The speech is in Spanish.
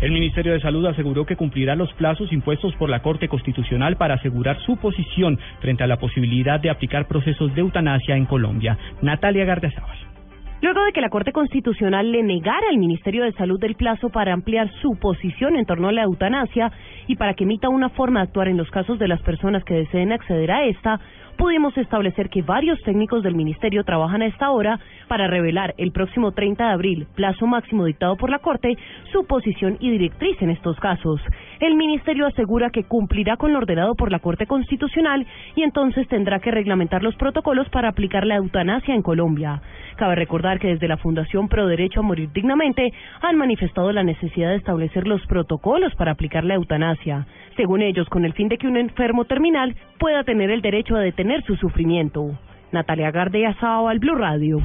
El Ministerio de Salud aseguró que cumplirá los plazos impuestos por la Corte Constitucional para asegurar su posición frente a la posibilidad de aplicar procesos de eutanasia en Colombia. Natalia Gardezábal. Luego de que la Corte Constitucional le negara al Ministerio de Salud el plazo para ampliar su posición en torno a la eutanasia y para que emita una forma de actuar en los casos de las personas que deseen acceder a esta, pudimos establecer que varios técnicos del Ministerio trabajan a esta hora para revelar el próximo 30 de abril, plazo máximo dictado por la Corte, su posición y directriz en estos casos. El Ministerio asegura que cumplirá con lo ordenado por la Corte Constitucional y entonces tendrá que reglamentar los protocolos para aplicar la eutanasia en Colombia. Cabe recordar que desde la Fundación Pro Derecho a Morir Dignamente han manifestado la necesidad de establecer los protocolos para aplicar la eutanasia, según ellos, con el fin de que un enfermo terminal pueda tener el derecho a detener su sufrimiento. Natalia Gardea Sao al Blue Radio.